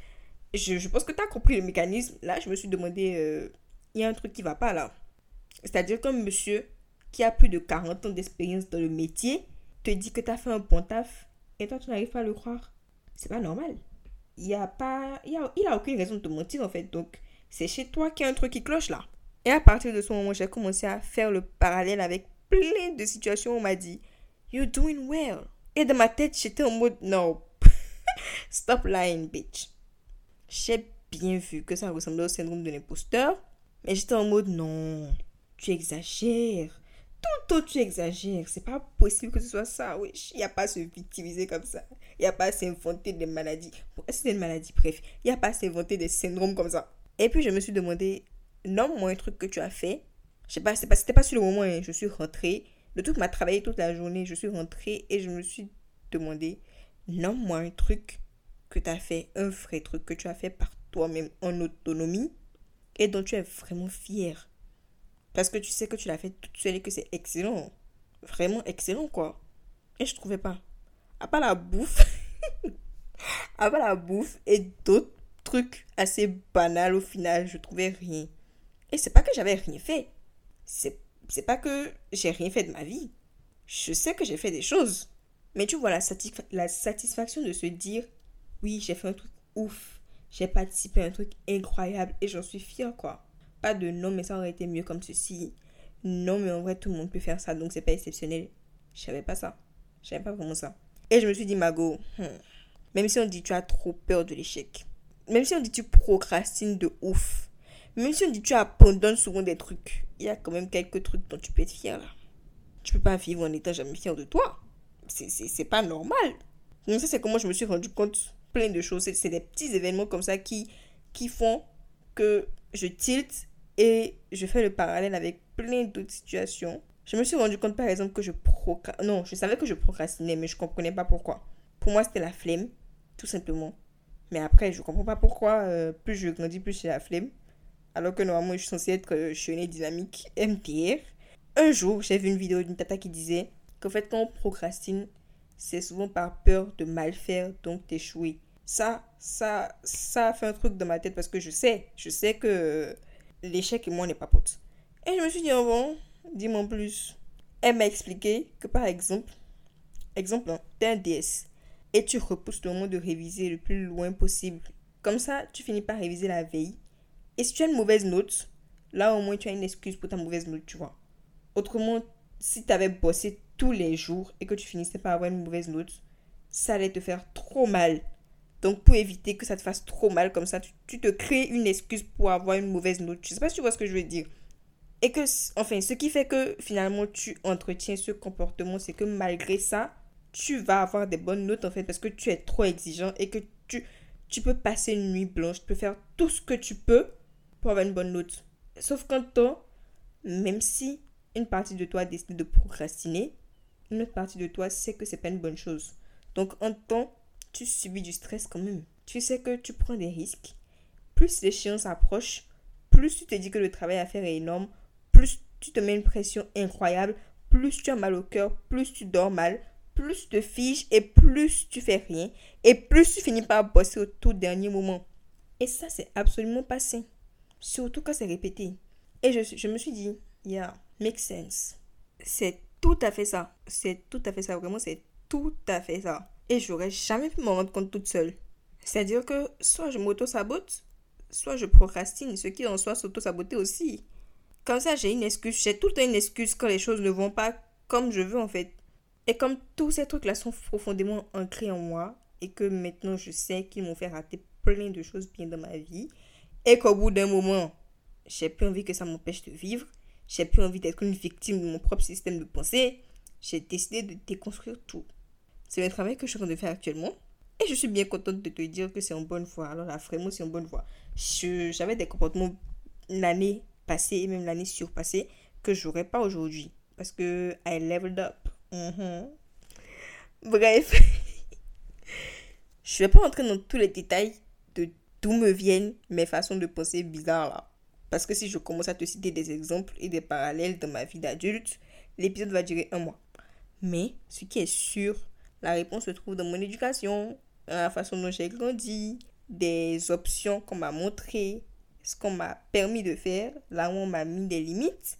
je, je pense que tu as compris le mécanisme. Là, je me suis demandé, euh, il y a un truc qui va pas là. C'est-à-dire qu'un monsieur qui a plus de 40 ans d'expérience dans le métier te dit que tu as fait un bon taf et toi, tu n'arrives pas à le croire. C'est pas normal. Il a pas. Il a, il a aucune raison de te mentir en fait. Donc, c'est chez toi qu'il y a un truc qui cloche là. Et à partir de ce moment, j'ai commencé à faire le parallèle avec plein de situations où on m'a dit You're doing well. Et dans ma tête, j'étais en mode No. Stop lying, bitch. J'ai bien vu que ça ressemblait au syndrome de l'imposteur. Mais j'étais en mode Non. Tu exagères. Tout tu exagères. C'est pas possible que ce soit ça. Oui, il n'y a pas à se victimiser comme ça. Il n'y a pas à s'inventer des maladies. C'est une maladie, bref. Il n'y a pas à s'inventer des syndromes comme ça. Et puis, je me suis demandé Nomme-moi un truc que tu as fait. Je sais pas, c'était pas, pas sur le moment. Hein. Je suis rentrée. Le truc m'a travaillé toute la journée. Je suis rentrée et je me suis demandé Nomme-moi un truc que tu as fait. Un vrai truc que tu as fait par toi-même en autonomie et dont tu es vraiment fier. Parce que tu sais que tu l'as fait toute seule et que c'est excellent. Vraiment excellent, quoi. Et je trouvais pas. À part la bouffe. à part la bouffe et d'autres trucs assez banals au final, je trouvais rien. Et c'est pas que j'avais rien fait. C'est, c'est pas que j'ai rien fait de ma vie. Je sais que j'ai fait des choses. Mais tu vois la, la satisfaction de se dire oui, j'ai fait un truc ouf. J'ai participé à un truc incroyable et j'en suis fière, quoi. De non, mais ça aurait été mieux comme ceci. Non, mais en vrai, tout le monde peut faire ça, donc c'est pas exceptionnel. Je savais pas ça. Je savais pas vraiment ça. Et je me suis dit, Mago, hmm, même si on dit tu as trop peur de l'échec, même si on dit tu procrastines de ouf, même si on dit tu abandonnes souvent des trucs, il y a quand même quelques trucs dont tu peux être fier là. Tu peux pas vivre en étant jamais fier de toi. C'est- pas normal. Donc ça, c'est comment je me suis rendu compte plein de choses. C'est des petits événements comme ça qui, qui font que je tilte et je fais le parallèle avec plein d'autres situations. Je me suis rendu compte, par exemple, que je procrastinais. Non, je savais que je procrastinais, mais je comprenais pas pourquoi. Pour moi, c'était la flemme, tout simplement. Mais après, je comprends pas pourquoi. euh, plus je grandis, plus j'ai la flemme. Alors que normalement, je suis censée être euh, chenille dynamique MTR. Un jour, j'ai vu une vidéo d'une tata qui disait qu'en fait, quand on procrastine, c'est souvent par peur de mal faire, donc d'échouer. Ça, ça, ça a fait un truc dans ma tête parce que je sais, je sais que euh, l'échec et moi, on n'est pas potes. Et je me suis dit, oh bon, dis-moi plus. Elle m'a expliqué que par exemple, exemple, hein, t'es un DS et tu repousses le moment de réviser le plus loin possible. Comme ça, tu finis par réviser la veille. Et si tu as une mauvaise note, là au moins tu as une excuse pour ta mauvaise note, tu vois. Autrement, si tu avais bossé tous les jours et que tu finissais par avoir une mauvaise note, ça allait te faire trop mal. Donc pour éviter que ça te fasse trop mal comme ça, tu, te crées une excuse pour avoir une mauvaise note. Je sais pas si tu vois ce que je veux dire. Et que, enfin, ce qui fait que finalement tu entretiens ce comportement, c'est que malgré ça, tu vas avoir des bonnes notes en fait parce que tu es trop exigeant et que tu, tu peux passer une nuit blanche, tu peux faire tout ce que tu peux pour avoir une bonne note. Sauf qu'en temps, même si une partie de toi a décidé de procrastiner, une autre partie de toi sait que c'est pas une bonne chose. Donc en temps, tu subis du stress quand même. Tu sais que tu prends des risques. Plus l'échéance approche, plus tu te dis que le travail à faire est énorme, plus tu te mets une pression incroyable, plus tu as mal au cœur, plus tu dors mal, plus tu te figes et plus tu fais rien et plus tu finis par bosser au tout dernier moment. Et ça, c'est absolument pas sain. Surtout quand c'est répété. Et je, je me suis dit, yeah, makes sense. C'est tout à fait ça. C'est tout à fait ça. Vraiment, c'est tout à fait ça. Et j'aurais jamais pu m'en rendre compte toute seule. C'est-à-dire que soit je m'auto-sabote, soit je procrastine, ce qui en soi s'auto-saboter aussi. Comme ça, j'ai une excuse. J'ai tout le temps une excuse quand les choses ne vont pas comme je veux en fait. Et comme tous ces trucs-là sont profondément ancrés en moi et que maintenant je sais qu'ils m'ont fait rater plein de choses bien dans ma vie et qu'au bout d'un moment, j'ai plus envie que ça m'empêche de vivre, j'ai plus envie d'être une victime de mon propre système de pensée, j'ai décidé de déconstruire tout. C'est le travail que je suis en train de faire actuellement et je suis bien contente de te dire que c'est en bonne voie. Alors là, vraiment, c'est en bonne voie. J'avais des comportements l'année passée et même l'année surpassée que j'aurais pas aujourd'hui parce que I leveled up. Mhm. Bref, je vais pas entrer dans tous les détails de d'où me viennent mes façons de penser bizarres là. Parce que si je commence à te citer des exemples et des parallèles dans ma vie d'adulte, l'épisode va durer un mois. Mais ce qui est sûr, la réponse se trouve dans mon éducation, dans la façon dont j'ai grandi, des options qu'on m'a montrées, ce qu'on m'a permis de faire, là où on m'a mis des limites,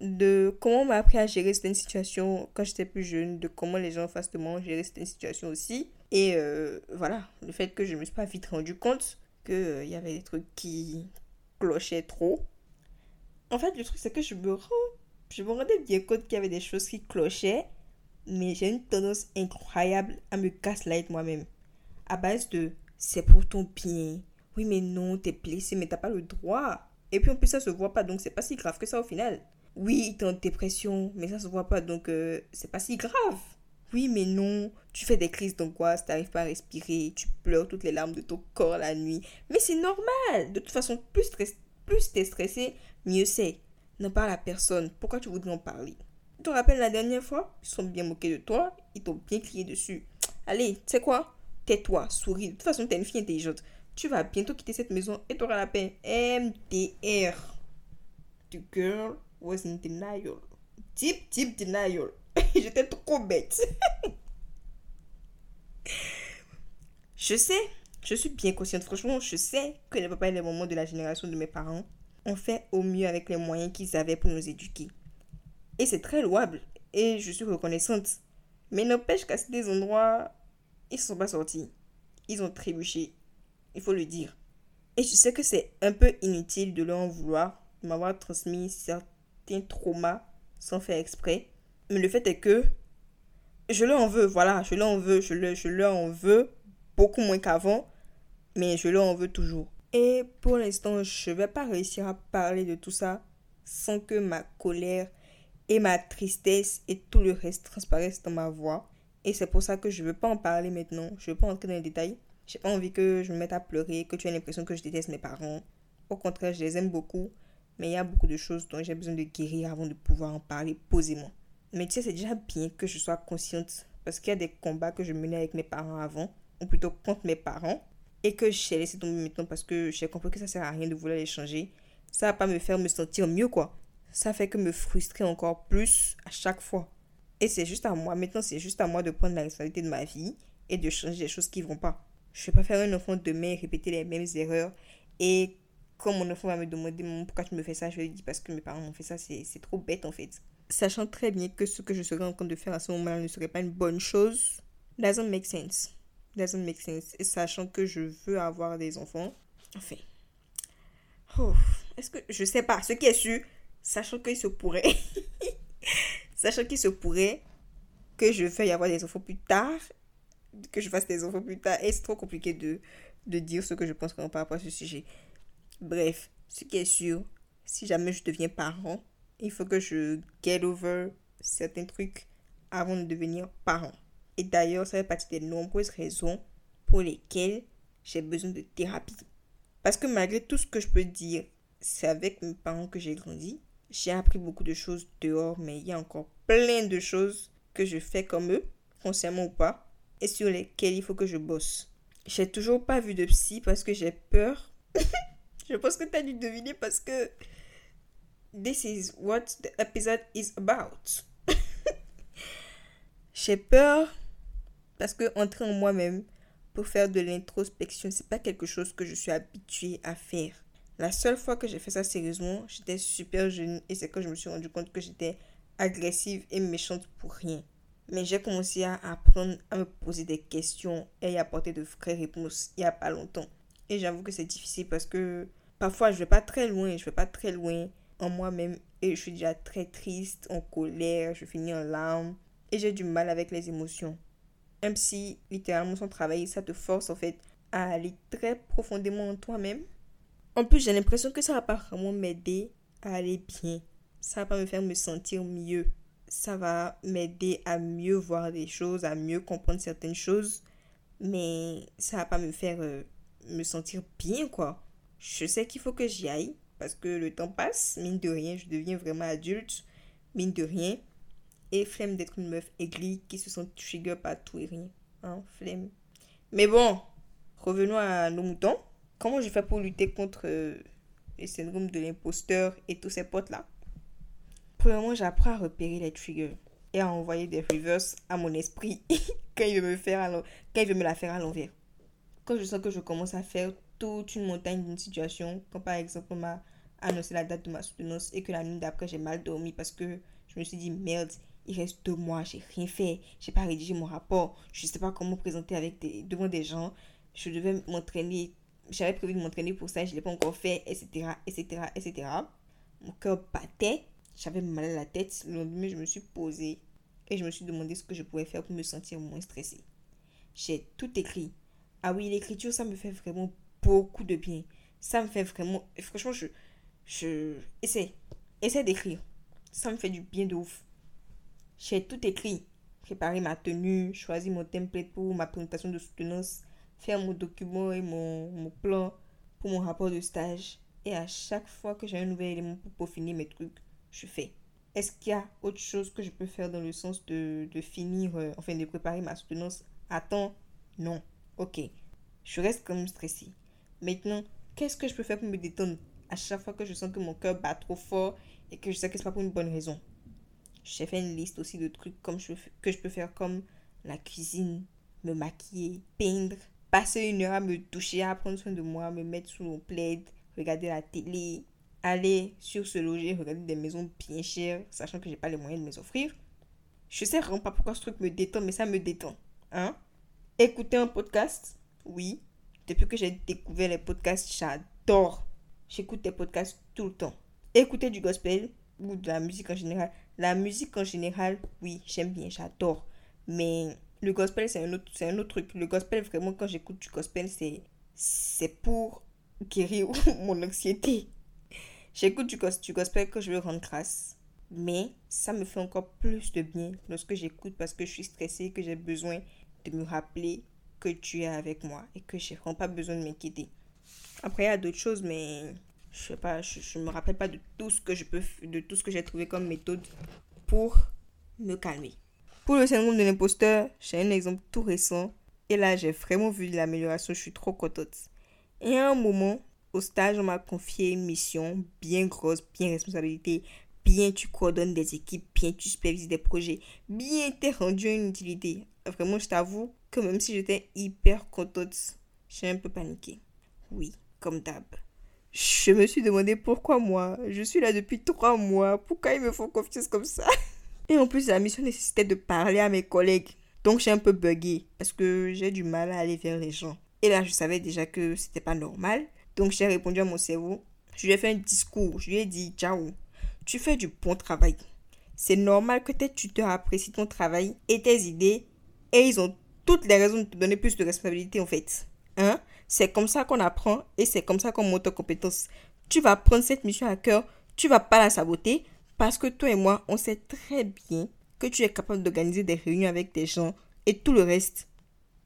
de comment on m'a appris à gérer certaines situations quand j'étais plus jeune, de comment les gens en face de moi certaines situations aussi. Et euh, voilà, le fait que je ne me suis pas vite rendu compte qu'il y avait des trucs qui clochaient trop. En fait, le truc, c'est que je me, je me rendais bien compte qu'il y avait des choses qui clochaient, mais j'ai une tendance incroyable à me gaslight moi-même. À base de c'est pour ton bien. Oui, mais non, t'es blessé, mais t'as pas le droit. Et puis en plus, ça se voit pas, donc c'est pas si grave que ça au final. Oui, t'es en dépression, mais ça se voit pas, donc euh, c'est pas si grave. Oui, mais non, tu fais des crises d'angoisse, t'arrives pas à respirer, tu pleures toutes les larmes de ton corps la nuit. Mais c'est normal. De toute façon, plus, plus t'es stressé, mieux c'est. N'en parle à personne. Pourquoi tu voudrais en parler? Te rappelles la dernière fois Ils sont bien moqués de toi, ils t'ont bien crié dessus. Allez, tu sais quoi? Tais-toi, souris. De toute façon, t'es une fille intelligente. Tu vas bientôt quitter cette maison et t'auras la paix. MDR. The girl was in denial. Deep, deep denial. J'étais trop bête. je sais, je suis bien consciente. Franchement, je sais que les papas et les mamans de la génération de mes parents ont fait au mieux avec les moyens qu'ils avaient pour nous éduquer. Et c'est très louable. Et je suis reconnaissante. Mais n'empêche qu'à des endroits, ils ne sont pas sortis. Ils ont trébuché. Il faut le dire. Et je sais que c'est un peu inutile de leur en vouloir, de m'avoir transmis certains traumas sans faire exprès. Mais le fait est que je leur en veux, voilà, je leur en veux, je, le, je leur en veux beaucoup moins qu'avant. mais je leur en veux toujours. Et pour l'instant, je vais pas réussir à parler de tout ça sans que ma colère et ma tristesse et tout le reste transparaissent dans ma voix. Et c'est pour ça que je veux pas en parler maintenant. Je veux pas entrer dans les détails. J'ai pas envie que je me mette à pleurer, que tu aies l'impression que je déteste mes parents. Au contraire, je les aime beaucoup. Mais il y a beaucoup de choses dont j'ai besoin de guérir avant de pouvoir en parler posément. Mais tu sais, c'est déjà bien que je sois consciente parce qu'il y a des combats que je menais avec mes parents avant, ou plutôt contre mes parents, et que j'ai laissé tomber maintenant parce que j'ai compris que ça sert à rien de vouloir les changer. Ça va pas me faire me sentir mieux, quoi. Ça fait que me frustrer encore plus à chaque fois. Et c'est juste à moi, maintenant c'est juste à moi de prendre la responsabilité de ma vie et de changer les choses qui vont pas. Je vais pas faire un enfant demain et répéter les mêmes erreurs. Et quand mon enfant va me demander pourquoi tu me fais ça, je lui dis parce que mes parents m'ont fait ça, c'est trop bête en fait sachant très bien que ce que je serais en train de faire à ce moment-là ne serait pas une bonne chose, doesn't make sense. Doesn't make sense. Et sachant que je veux avoir des enfants, enfin, est-ce que, je sais pas, ce qui est sûr, sachant qu'il se pourrait, sachant qu'il se pourrait que je veuille avoir des enfants plus tard, que je fasse des enfants plus tard, et c'est trop compliqué de, de dire ce que je pense par rapport à ce sujet? Bref, ce qui est sûr, si jamais je deviens parent, il faut que je get over certains trucs avant de devenir parent. Et d'ailleurs, ça fait partie des nombreuses raisons pour lesquelles j'ai besoin de thérapie. Parce que malgré tout ce que je peux dire, c'est avec mes parents que j'ai grandi. J'ai appris beaucoup de choses dehors, mais il y a encore plein de choses que je fais comme eux, consciemment ou pas, et sur lesquelles il faut que je bosse. J'ai toujours pas vu de psy parce que j'ai peur. je pense que tu as dû deviner parce que this is what the episode is about. J'ai peur parce que entrer en moi-même pour faire de l'introspection, c'est pas quelque chose que je suis habituée à faire. La seule fois que j'ai fait ça sérieusement, j'étais super jeune et c'est quand je me suis rendu compte que j'étais agressive et méchante pour rien. Mais j'ai commencé à apprendre à me poser des questions et à apporter de vraies réponses il y a pas longtemps. Et j'avoue que c'est difficile parce que parfois je vais pas très loin, je vais pas très loin en moi-même et je suis déjà très triste, en colère, je finis en larmes et j'ai du mal avec les émotions. Même si littéralement son travail, ça te force en fait à aller très profondément en toi-même. En plus, j'ai l'impression que ça va pas vraiment m'aider à aller bien. Ça va pas me faire me sentir mieux. Ça va m'aider à mieux voir des choses, à mieux comprendre certaines choses. Mais ça va pas me faire euh, me sentir bien, quoi. Je sais qu'il faut que j'y aille parce que le temps passe, mine de rien, je deviens vraiment adulte, mine de rien. Et flemme d'être une meuf aigrie qui se sent trigger par tout et rien. Hein, flemme. Mais bon, revenons à nos moutons. Comment je fais pour lutter contre euh, le syndrome de l'imposteur et tous ces potes-là? Premièrement, j'apprends à repérer les triggers et à envoyer des reverse à mon esprit quand il veut me faire quand il veut me la faire à l'envers. Quand je sens que je commence à faire toute une montagne d'une situation, comme par exemple on m'a annoncé la date de ma soutenance et que la nuit d'après j'ai mal dormi parce que je me suis dit merde, il reste deux mois, j'ai rien fait, j'ai pas rédigé mon rapport, je sais pas comment présenter devant des gens, je devais m'entraîner, j'avais prévu de m'entraîner pour ça, je l'ai pas encore fait, etc., etc., etc. Mon cœur battait, j'avais mal à la tête, le lendemain je me suis posée et je me suis demandé ce que je pouvais faire pour me sentir moins stressée. J'ai tout écrit. Ah oui, l'écriture, ça me fait vraiment beaucoup de bien. Ça me fait vraiment. Franchement, je. Je. Essaie. Essaie d'écrire. Ça me fait du bien de ouf. J'ai tout écrit. Préparer ma tenue, choisir mon template pour ma présentation de soutenance, faire mon document et mon, mon plan pour mon rapport de stage. Et à chaque fois que j'ai un nouvel élément pour peaufiner mes trucs, je fais. Est-ce qu'il y a autre chose que je peux faire dans le sens de, de finir, euh, enfin de préparer ma soutenance Attends, non. Ok. Je reste comme stressée. Maintenant, qu'est-ce que je peux faire pour me détendre? À chaque fois que je sens que mon cœur bat trop fort et que je sais que c'est pas pour une bonne raison J'ai fait une liste aussi de trucs comme que je peux faire comme la cuisine, me maquiller, peindre, passer une heure à me toucher, à prendre soin de moi, me mettre sous mon plaid, regarder la télé, aller sur se loger, regarder des maisons bien chères, sachant que j'ai pas les moyens de me les offrir. Je sais vraiment pas pourquoi ce truc me détend, mais ça me détend. Hein? Écouter un podcast, oui, depuis que j'ai découvert les podcasts, j'adore. J'écoute des podcasts tout le temps. Écouter du gospel ou de la musique en général. La musique en général, oui, j'aime bien, j'adore. Mais le gospel, c'est un, autre, un autre truc. Le gospel, vraiment, quand j'écoute du gospel, c'est pour guérir mon anxiété. J'écoute du, gos- du gospel que je veux rendre grâce. Mais ça me fait encore plus de bien lorsque j'écoute parce que je suis stressée, que j'ai besoin de me rappeler que tu es avec moi et que j'ai vraiment pas besoin de m'inquiéter. Après, il y a d'autres choses, mais je sais pas, je, je me rappelle pas de tout ce que je peux, de tout ce que j'ai trouvé comme méthode pour me calmer. Pour le syndrome de l'imposteur, j'ai un exemple tout récent et là j'ai vraiment vu l'amélioration, je suis trop contente. Et à un moment, au stage, on m'a confié une mission bien grosse, bien responsabilité, bien tu coordonnes des équipes, bien tu supervises des projets, bien t'es rendu une utilité. Vraiment, je t'avoue que même si j'étais hyper contente, j'ai un peu paniqué. Oui, comme d'hab. Je me suis demandé pourquoi moi? Je suis là depuis trois mois. Pourquoi ils me font confiance comme ça? Et en plus, la mission nécessitait de parler à mes collègues. Donc j'ai un peu bugué parce que j'ai du mal à aller vers les gens. Et là, je savais déjà que c'était pas normal. Donc j'ai répondu à mon cerveau. Je lui ai fait un discours. Je lui ai dit Ciao, tu fais du bon travail. C'est normal que tes tuteurs apprécient ton travail et tes idées. Et ils ont toutes les raisons de te donner plus de responsabilité en fait. Hein? C'est comme ça qu'on apprend et c'est comme ça qu'on monte en compétence. Tu vas prendre cette mission à cœur, tu vas pas la saboter parce que toi et moi, on sait très bien que tu es capable d'organiser des réunions avec des gens et tout le reste.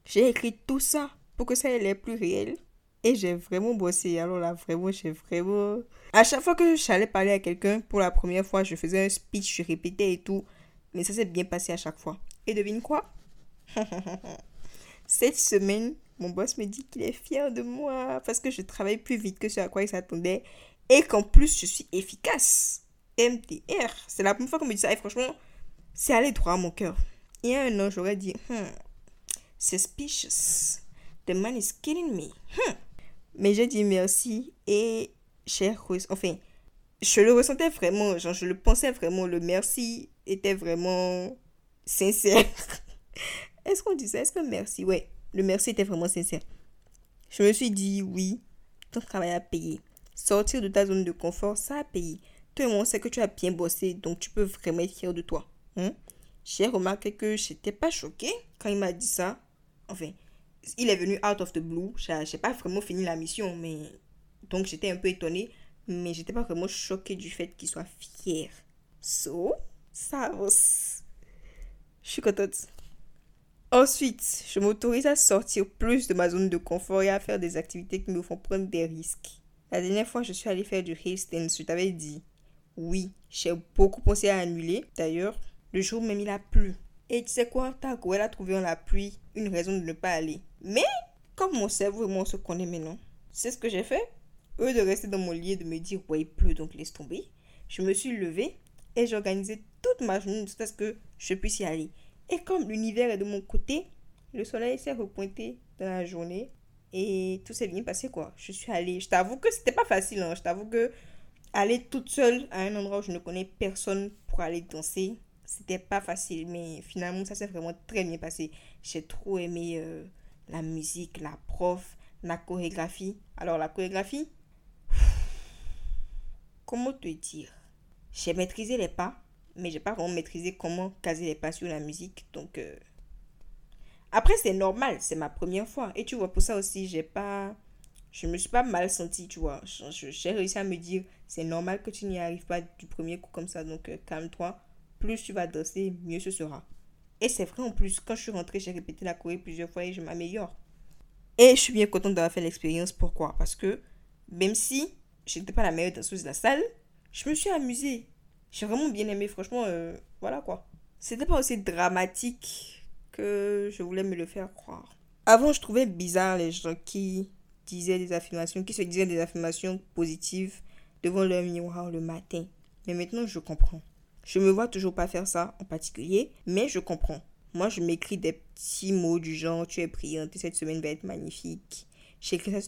J'ai écrit tout ça pour que ça ait l'air plus réel. Et j'ai vraiment bossé. Alors là, vraiment, j'ai vraiment... À chaque fois que j'allais parler à quelqu'un, pour la première fois, je faisais un speech, je répétais et tout. Mais ça s'est bien passé à chaque fois. Et devine quoi? Cette semaine, mon boss me dit qu'il est fier de moi parce que je travaille plus vite que ce à quoi il s'attendait et qu'en plus je suis efficace. MDR. C'est la première fois qu'on me dit ça et franchement, c'est allé droit à mon cœur. Il y a un an, j'aurais dit, hmm, suspicious. The man is killing me. Hmm. Mais j'ai dit merci et reçu- Enfin, je le ressentais vraiment, genre je le pensais vraiment. Le merci était vraiment sincère. Est-ce qu'on dit ça Est-ce que merci? Ouais, le merci était vraiment sincère. Je me suis dit oui, ton travail a payé. Sortir de ta zone de confort, ça a payé. Et moi, on sait que tu as bien bossé, donc tu peux vraiment être fier de toi. Hein? J'ai remarqué que j'étais pas choquée quand il m'a dit ça. Enfin, il est venu out of the blue. J'ai j'ai pas vraiment fini la mission, mais. Donc j'étais un peu étonnée, mais j'étais pas vraiment choquée du fait qu'il soit fier. So, ça avance. Je suis contente. Ensuite, je m'autorise à sortir plus de ma zone de confort et à faire des activités qui me font prendre des risques. La dernière fois, je suis allée faire du handstand, je t'avais dit. Oui, j'ai beaucoup pensé à annuler. D'ailleurs, le jour même, il a plu. Et tu sais quoi, Taco, elle a trouvé en la pluie une raison de ne pas aller. Mais, comme mon cerveau et moi on se connaît maintenant, c'est ce que j'ai fait. Lieu de rester dans mon lit et de me dire, ouais, il pleut, donc laisse tomber, je me suis levée et j'ai organisé toute ma journée jusqu'à ce que je puisse y aller. Et comme l'univers est de mon côté, le soleil s'est repointé dans la journée et tout s'est bien passé quoi. Je suis allée, je t'avoue que c'était pas facile, hein. je t'avoue que aller toute seule à un endroit où je ne connais personne pour aller danser, c'était pas facile, mais finalement ça s'est vraiment très bien passé. J'ai trop aimé euh, la musique, la prof, la chorégraphie. Alors la chorégraphie, comment te dire? J'ai maîtrisé les pas, mais j'ai pas vraiment maîtrisé comment caser les pas sur la musique, donc euh, après c'est normal, c'est ma première fois et tu vois pour ça aussi j'ai pas je me suis pas mal sentie, tu vois. J'ai réussi à me dire, c'est normal que tu n'y arrives pas du premier coup comme ça, donc euh, calme-toi. Plus tu vas danser, mieux ce sera. Et c'est vrai en plus, quand je suis rentrée, j'ai répété la choré plusieurs fois et je m'améliore. Et je suis bien contente d'avoir fait l'expérience. Pourquoi? Parce que même si je n'étais pas la meilleure danseuse de la salle, je me suis amusée. J'ai vraiment bien aimé, franchement, euh, voilà quoi. C'était pas aussi dramatique que je voulais me le faire croire. Avant, je trouvais bizarre les gens qui disaient des affirmations, qui se disaient des affirmations positives devant leur miroir le matin. Mais maintenant, je comprends. Je me vois toujours pas faire ça en particulier, mais je comprends. Moi, je m'écris des petits mots du genre tu es brillante et cette semaine va être magnifique. J'écris ça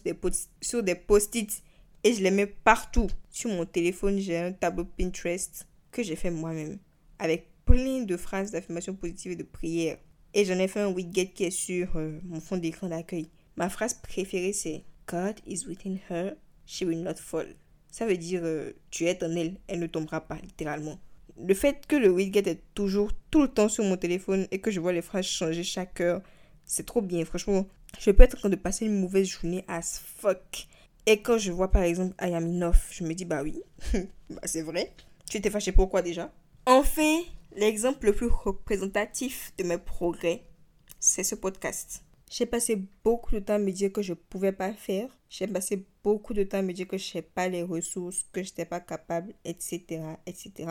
sur des post-it et je les mets partout. Sur mon téléphone, j'ai un tableau Pinterest que j'ai fait moi-même avec plein de phrases d'affirmation positive et de prières. Et j'en ai fait un widget qui est sur euh, mon fond d'écran d'accueil. Ma phrase préférée c'est God is within her, she will not fall. Ça veut dire euh, tu es en elle, elle ne tombera pas littéralement. Le fait que le widget est toujours tout le temps sur mon téléphone et que je vois les phrases changer chaque heure, c'est trop bien. Franchement, Je peux être en train de passer une mauvaise journée as fuck. Et quand je vois par exemple I am enough, je me dis bah oui, bah c'est vrai. Tu étais fâché pourquoi déjà? Enfin, l'exemple le plus représentatif de mes progrès, c'est ce podcast. J'ai passé beaucoup de temps à me dire que je ne pouvais pas faire. J'ai passé beaucoup de temps à me dire que je n'avais pas les ressources, que je n'étais pas capable, etc., etc.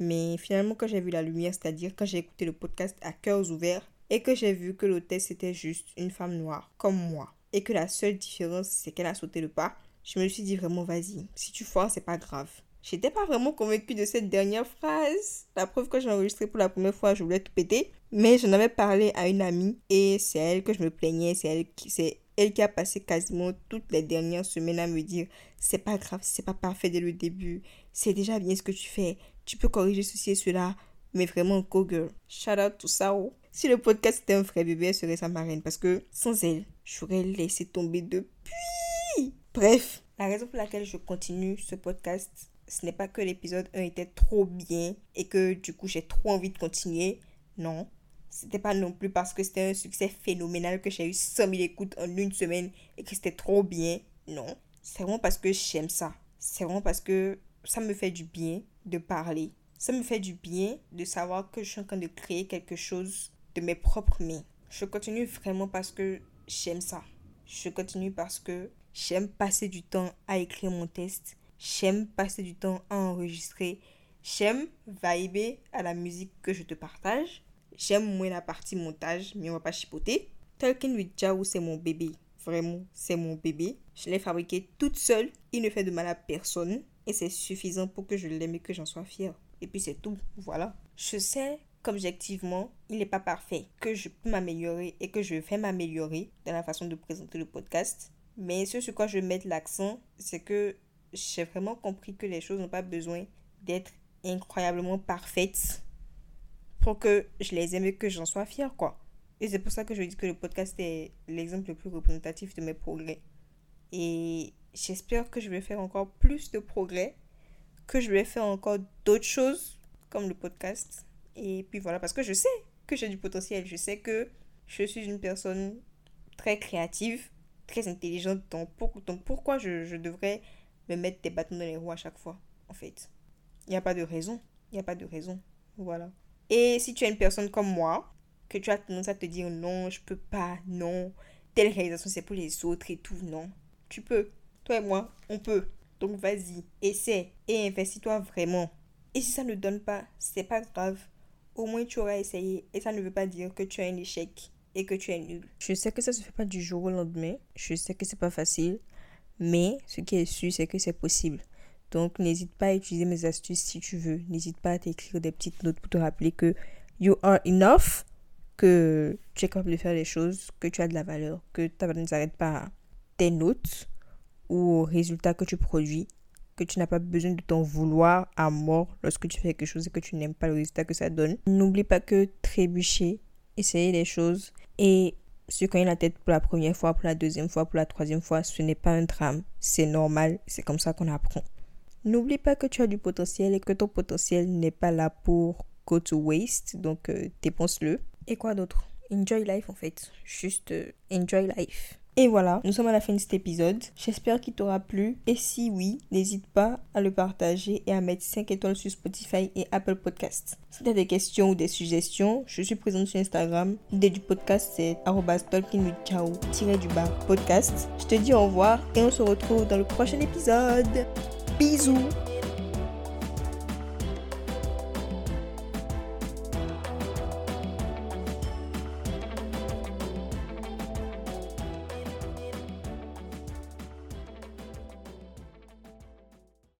Mais finalement, quand j'ai vu la lumière, c'est-à-dire quand j'ai écouté le podcast à cœurs ouverts et que j'ai vu que l'hôtesse était juste une femme noire, comme moi, et que la seule différence, c'est qu'elle a sauté le pas, je me suis dit vraiment, vas-y, si tu foires, c'est pas grave. J'étais pas vraiment convaincue de cette dernière phrase. La preuve que j'ai enregistré pour la première fois, je voulais tout péter. Mais j'en avais parlé à une amie et c'est elle que je me plaignais. C'est elle qui, c'est elle qui a passé quasiment toutes les dernières semaines à me dire c'est pas grave, c'est pas parfait dès le début. C'est déjà bien ce que tu fais. Tu peux corriger ceci et cela. Mais vraiment, go girl. Shout out to Sao. Si le podcast était un vrai bébé, elle serait sa marraine. Parce que sans elle, j'aurais laissé tomber depuis. Bref, la raison pour laquelle je continue ce podcast, ce n'est pas que l'épisode 1 était trop bien et que du coup j'ai trop envie de continuer. Non. C'était pas non plus parce que c'était un succès phénoménal que j'ai eu 100 000 écoutes en une semaine et que c'était trop bien. Non. C'est vraiment parce que j'aime ça. C'est vraiment parce que ça me fait du bien de parler. Ça me fait du bien de savoir que je suis en train de créer quelque chose de mes propres mains. Je continue vraiment parce que j'aime ça. Je continue parce que j'aime passer du temps à écrire mon test J'aime passer du temps à enregistrer. J'aime vibrer à la musique que je te partage. J'aime moins la partie montage, mais on va pas chipoter. Talking with Jao, c'est mon bébé. Vraiment, c'est mon bébé. Je l'ai fabriqué toute seule. Il ne fait de mal à personne. Et c'est suffisant pour que je l'aime et que j'en sois fière. Et puis c'est tout. Voilà. Je sais qu'objectivement, il n'est pas parfait. Que je peux m'améliorer et que je vais m'améliorer dans la façon de présenter le podcast. Mais ce sur quoi je vais mettre l'accent, c'est que j'ai vraiment compris que les choses n'ont pas besoin d'être incroyablement parfaites pour que je les aime et que j'en sois fière, quoi. Et c'est pour ça que je dis que le podcast est l'exemple le plus représentatif de mes progrès. Et j'espère que je vais faire encore plus de progrès, que je vais faire encore d'autres choses comme le podcast. Et puis voilà, parce que je sais que j'ai du potentiel. Je sais que je suis une personne très créative, très intelligente. Donc, pourquoi je, je devrais me mettre des bâtons dans les roues à chaque fois, en fait. Il n'y a pas de raison. Il n'y a pas de raison. Voilà. Et si tu es une personne comme moi, que tu as tendance à te dire non, je peux pas, non, telle réalisation c'est pour les autres et tout, non. Tu peux. Toi et moi, on peut. Donc vas-y, essaie et investis-toi vraiment. Et si ça ne donne pas, c'est pas grave. Au moins tu auras essayé et ça ne veut pas dire que tu as un échec et que tu es nul. Je sais que ça se fait pas du jour au lendemain. Je sais que c'est pas facile. Mais ce qui est sûr, c'est que c'est possible. Donc, n'hésite pas à utiliser mes astuces si tu veux. N'hésite pas à t'écrire des petites notes pour te rappeler que you are enough, que tu es capable de faire les choses, que tu as de la valeur, que ta valeur ne s'arrête pas à tes notes ou aux résultats que tu produis, que tu n'as pas besoin de t'en vouloir à mort lorsque tu fais quelque chose et que tu n'aimes pas le résultat que ça donne. N'oublie pas que trébucher, essayer les choses et se cogner la tête pour la première fois, pour la deuxième fois, pour la troisième fois, ce n'est pas un drame. C'est normal, c'est comme ça qu'on apprend. N'oublie pas que tu as du potentiel et que ton potentiel n'est pas là pour go to waste, donc euh, dépense-le. Et quoi d'autre? Enjoy life en fait. Juste euh, enjoy life. Et voilà, nous sommes à la fin de cet épisode. J'espère qu'il t'aura plu. Et si oui, n'hésite pas à le partager et à mettre 5 étoiles sur Spotify et Apple Podcasts. Si tu as des questions ou des suggestions, je suis présente sur Instagram. L'idée du podcast, c'est talkingwithchao-podcast. Je te dis au revoir et on se retrouve dans le prochain épisode. Bisous